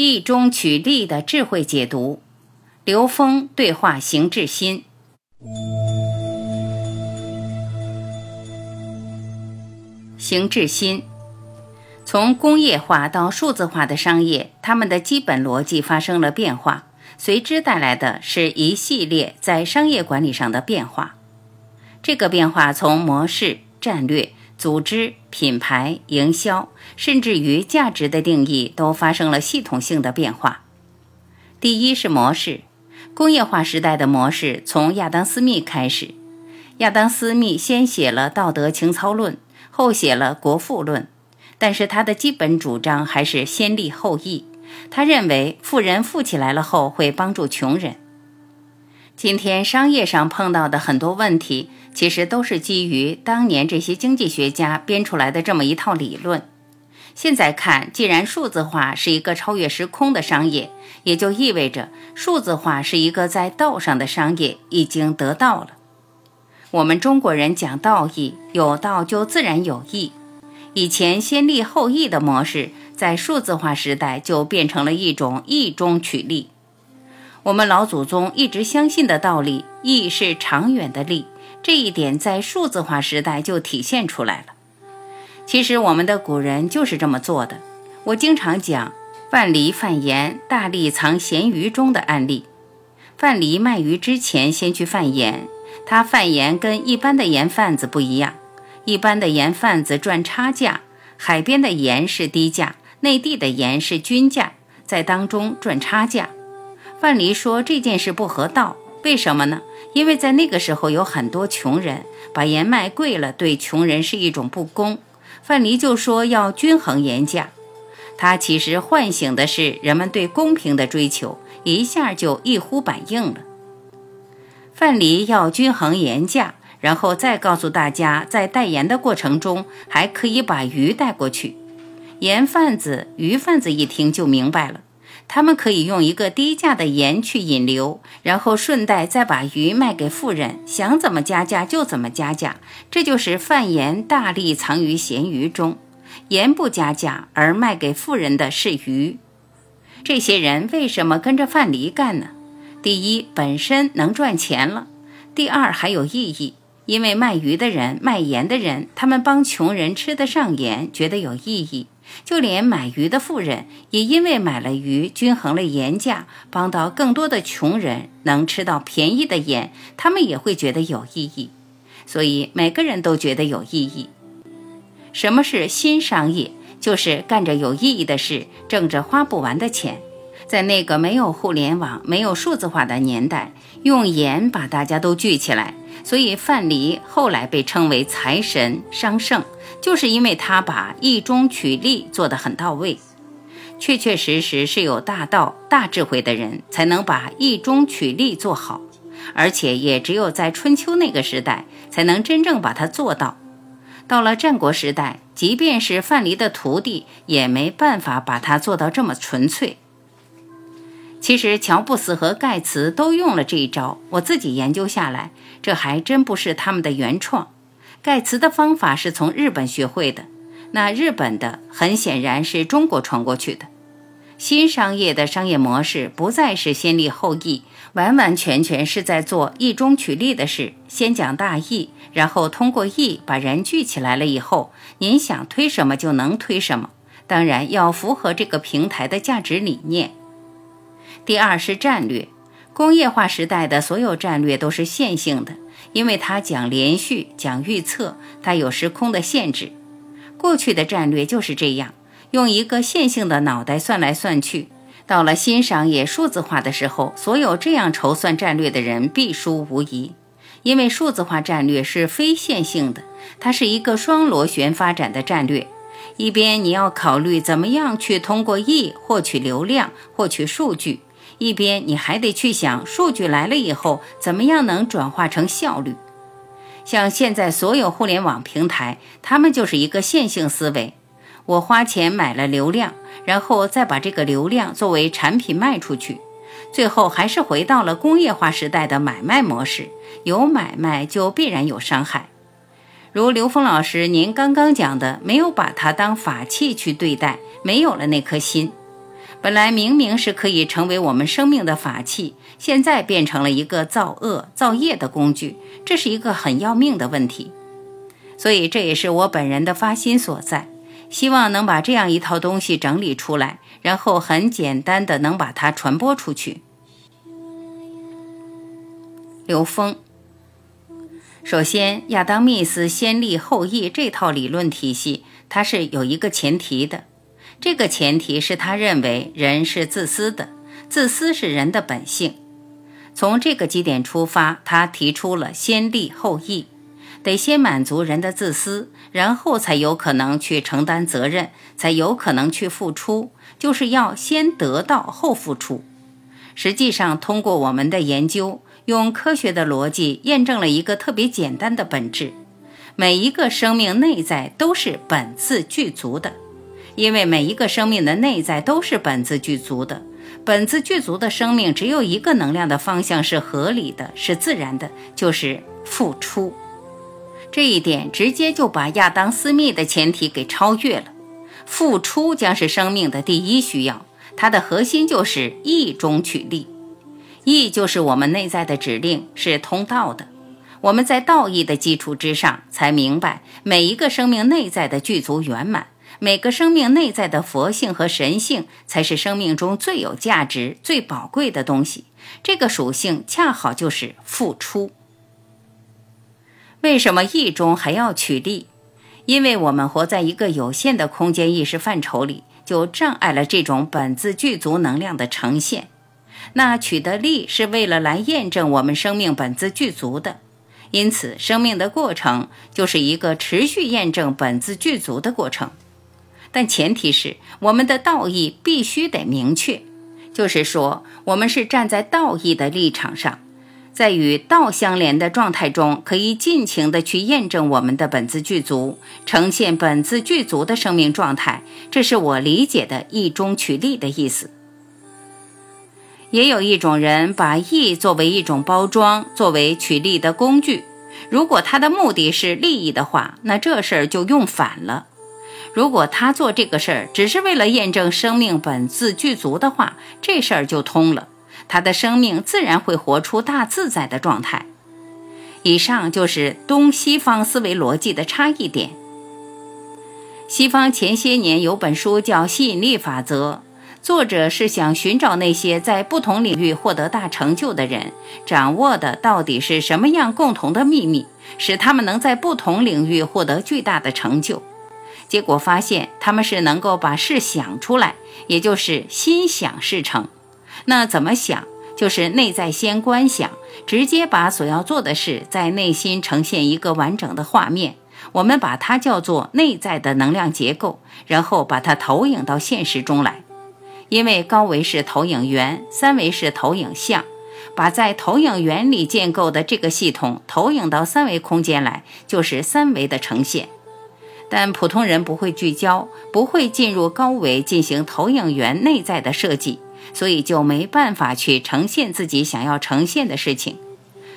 易中取利的智慧解读，刘峰对话邢志新。邢志新，从工业化到数字化的商业，他们的基本逻辑发生了变化，随之带来的是一系列在商业管理上的变化。这个变化从模式、战略。组织、品牌、营销，甚至于价值的定义，都发生了系统性的变化。第一是模式，工业化时代的模式从亚当·斯密开始。亚当·斯密先写了《道德情操论》，后写了《国富论》，但是他的基本主张还是先利后义。他认为富人富起来了后会帮助穷人。今天商业上碰到的很多问题。其实都是基于当年这些经济学家编出来的这么一套理论。现在看，既然数字化是一个超越时空的商业，也就意味着数字化是一个在道上的商业已经得到了。我们中国人讲道义，有道就自然有义。以前先利后义的模式，在数字化时代就变成了一种义中取利。我们老祖宗一直相信的道理，义是长远的利。这一点在数字化时代就体现出来了。其实我们的古人就是这么做的。我经常讲范蠡贩盐，大力藏咸鱼中的案例。范蠡卖鱼之前先去贩盐，他贩盐跟一般的盐贩子不一样。一般的盐贩子赚差价，海边的盐是低价，内地的盐是均价，在当中赚差价。范蠡说这件事不合道，为什么呢？因为在那个时候有很多穷人，把盐卖贵了，对穷人是一种不公。范蠡就说要均衡盐价，他其实唤醒的是人们对公平的追求，一下就一呼百应了。范蠡要均衡盐价，然后再告诉大家，在带盐的过程中还可以把鱼带过去。盐贩子、鱼贩子一听就明白了。他们可以用一个低价的盐去引流，然后顺带再把鱼卖给富人，想怎么加价就怎么加价。这就是贩盐大力藏于咸鱼中，盐不加价而卖给富人的是鱼。这些人为什么跟着范蠡干呢？第一，本身能赚钱了；第二，还有意义，因为卖鱼的人、卖盐的人，他们帮穷人吃得上盐，觉得有意义。就连买鱼的富人，也因为买了鱼，均衡了盐价，帮到更多的穷人能吃到便宜的盐，他们也会觉得有意义。所以每个人都觉得有意义。什么是新商业？就是干着有意义的事，挣着花不完的钱。在那个没有互联网、没有数字化的年代，用盐把大家都聚起来。所以范蠡后来被称为财神、商圣。就是因为他把义中取利做得很到位，确确实实是有大道、大智慧的人才能把义中取利做好，而且也只有在春秋那个时代才能真正把它做到。到了战国时代，即便是范蠡的徒弟，也没办法把它做到这么纯粹。其实乔布斯和盖茨都用了这一招，我自己研究下来，这还真不是他们的原创。盖茨的方法是从日本学会的，那日本的很显然是中国传过去的。新商业的商业模式不再是先利后义，完完全全是在做义中取利的事，先讲大义，然后通过义把人聚起来了以后，您想推什么就能推什么，当然要符合这个平台的价值理念。第二是战略，工业化时代的所有战略都是线性的。因为它讲连续，讲预测，它有时空的限制。过去的战略就是这样，用一个线性的脑袋算来算去。到了欣赏也数字化的时候，所有这样筹算战略的人必输无疑。因为数字化战略是非线性的，它是一个双螺旋发展的战略。一边你要考虑怎么样去通过 E 获取流量、获取数据，一边你还得去想数据来了以后怎么样能转化成效率。像现在所有互联网平台，他们就是一个线性思维。我花钱买了流量，然后再把这个流量作为产品卖出去，最后还是回到了工业化时代的买卖模式。有买卖就必然有伤害。如刘峰老师您刚刚讲的，没有把它当法器去对待，没有了那颗心。本来明明是可以成为我们生命的法器，现在变成了一个造恶造业的工具，这是一个很要命的问题。所以这也是我本人的发心所在。希望能把这样一套东西整理出来，然后很简单的能把它传播出去。刘峰，首先，亚当·密斯先立后义这套理论体系，它是有一个前提的。这个前提是他认为人是自私的，自私是人的本性。从这个基点出发，他提出了先立后义。得先满足人的自私，然后才有可能去承担责任，才有可能去付出，就是要先得到后付出。实际上，通过我们的研究，用科学的逻辑验证了一个特别简单的本质：每一个生命内在都是本自具足的。因为每一个生命的内在都是本自具足的，本自具足的生命只有一个能量的方向是合理的，是自然的，就是付出。这一点直接就把亚当·斯密的前提给超越了。付出将是生命的第一需要，它的核心就是意中取利。意就是我们内在的指令，是通道的。我们在道义的基础之上，才明白每一个生命内在的具足圆满，每个生命内在的佛性和神性，才是生命中最有价值、最宝贵的东西。这个属性恰好就是付出。为什么意中还要取利？因为我们活在一个有限的空间意识范畴里，就障碍了这种本自具足能量的呈现。那取得利是为了来验证我们生命本自具足的，因此生命的过程就是一个持续验证本自具足的过程。但前提是我们的道义必须得明确，就是说我们是站在道义的立场上。在与道相连的状态中，可以尽情的去验证我们的本自具足，呈现本自具足的生命状态。这是我理解的“义中取利”的意思。也有一种人把义作为一种包装，作为取利的工具。如果他的目的是利益的话，那这事儿就用反了。如果他做这个事儿只是为了验证生命本自具足的话，这事儿就通了。他的生命自然会活出大自在的状态。以上就是东西方思维逻辑的差异点。西方前些年有本书叫《吸引力法则》，作者是想寻找那些在不同领域获得大成就的人，掌握的到底是什么样共同的秘密，使他们能在不同领域获得巨大的成就。结果发现，他们是能够把事想出来，也就是心想事成。那怎么想？就是内在先观想，直接把所要做的事在内心呈现一个完整的画面。我们把它叫做内在的能量结构，然后把它投影到现实中来。因为高维是投影源，三维是投影像，把在投影源里建构的这个系统投影到三维空间来，就是三维的呈现。但普通人不会聚焦，不会进入高维进行投影源内在的设计。所以就没办法去呈现自己想要呈现的事情，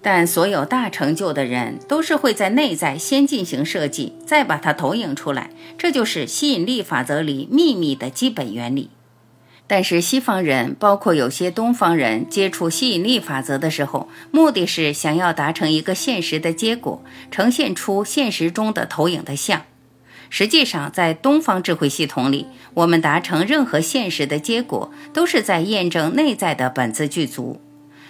但所有大成就的人都是会在内在先进行设计，再把它投影出来，这就是吸引力法则里秘密的基本原理。但是西方人，包括有些东方人，接触吸引力法则的时候，目的是想要达成一个现实的结果，呈现出现实中的投影的像。实际上，在东方智慧系统里，我们达成任何现实的结果，都是在验证内在的本自具足。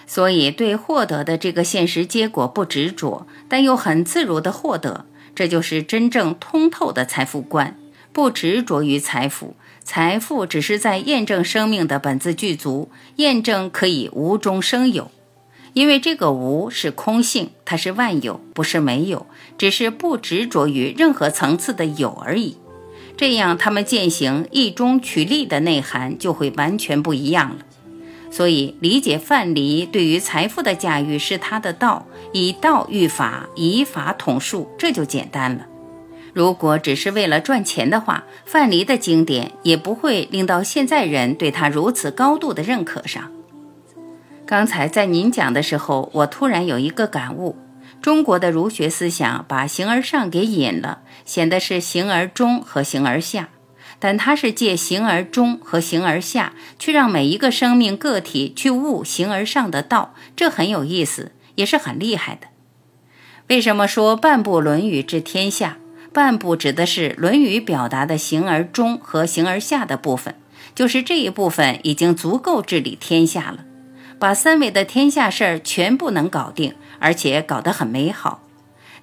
所以，对获得的这个现实结果不执着，但又很自如地获得，这就是真正通透的财富观。不执着于财富，财富只是在验证生命的本自具足，验证可以无中生有。因为这个无是空性，它是万有，不是没有，只是不执着于任何层次的有而已。这样他们践行一中取利的内涵就会完全不一样了。所以，理解范蠡对于财富的驾驭是他的道，以道御法，以法统术，这就简单了。如果只是为了赚钱的话，范蠡的经典也不会令到现在人对他如此高度的认可上。刚才在您讲的时候，我突然有一个感悟：中国的儒学思想把形而上给隐了，显得是形而中和形而下。但它是借形而中和形而下去让每一个生命个体去悟形而上的道，这很有意思，也是很厉害的。为什么说半部《论语》治天下？半部指的是《论语》表达的形而中和形而下的部分，就是这一部分已经足够治理天下了，把三维的天下事儿全部能搞定，而且搞得很美好。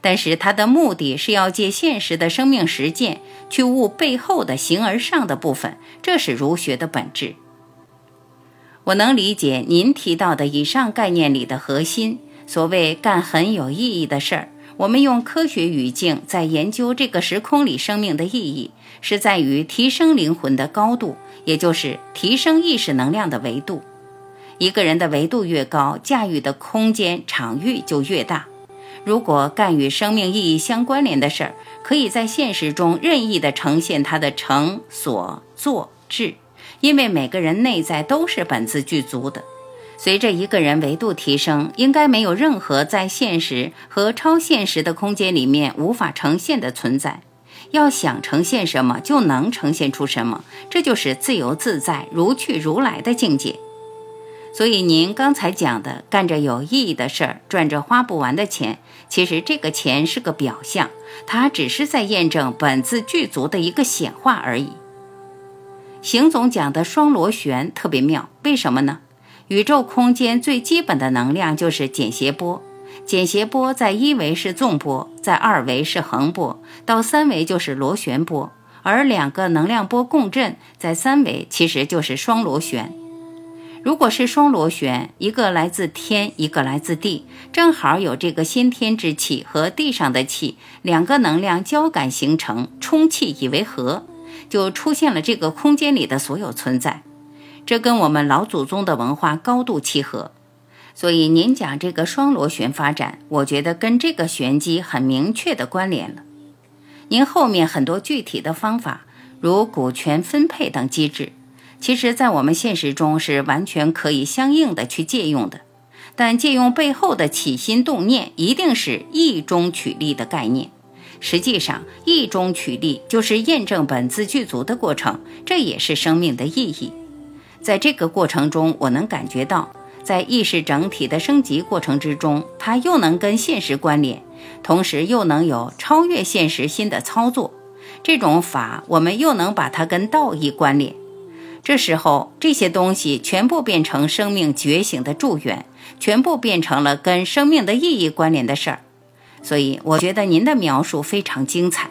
但是他的目的是要借现实的生命实践去悟背后的形而上的部分，这是儒学的本质。我能理解您提到的以上概念里的核心，所谓干很有意义的事儿。我们用科学语境在研究这个时空里生命的意义，是在于提升灵魂的高度，也就是提升意识能量的维度。一个人的维度越高，驾驭的空间场域就越大。如果干与生命意义相关联的事儿，可以在现实中任意的呈现它的成、所、作、智，因为每个人内在都是本自具足的。随着一个人维度提升，应该没有任何在现实和超现实的空间里面无法呈现的存在。要想呈现什么，就能呈现出什么，这就是自由自在、如去如来的境界。所以您刚才讲的干着有意义的事儿，赚着花不完的钱，其实这个钱是个表象，它只是在验证本自具足的一个显化而已。邢总讲的双螺旋特别妙，为什么呢？宇宙空间最基本的能量就是简谐波，简谐波在一维是纵波，在二维是横波，到三维就是螺旋波，而两个能量波共振，在三维其实就是双螺旋。如果是双螺旋，一个来自天，一个来自地，正好有这个先天之气和地上的气，两个能量交感形成充气以为和，就出现了这个空间里的所有存在。这跟我们老祖宗的文化高度契合。所以您讲这个双螺旋发展，我觉得跟这个玄机很明确的关联了。您后面很多具体的方法，如股权分配等机制。其实，在我们现实中是完全可以相应的去借用的，但借用背后的起心动念，一定是意中取利的概念。实际上，意中取利就是验证本自具足的过程，这也是生命的意义。在这个过程中，我能感觉到，在意识整体的升级过程之中，它又能跟现实关联，同时又能有超越现实新的操作。这种法，我们又能把它跟道义关联。这时候，这些东西全部变成生命觉醒的祝愿，全部变成了跟生命的意义关联的事儿。所以，我觉得您的描述非常精彩。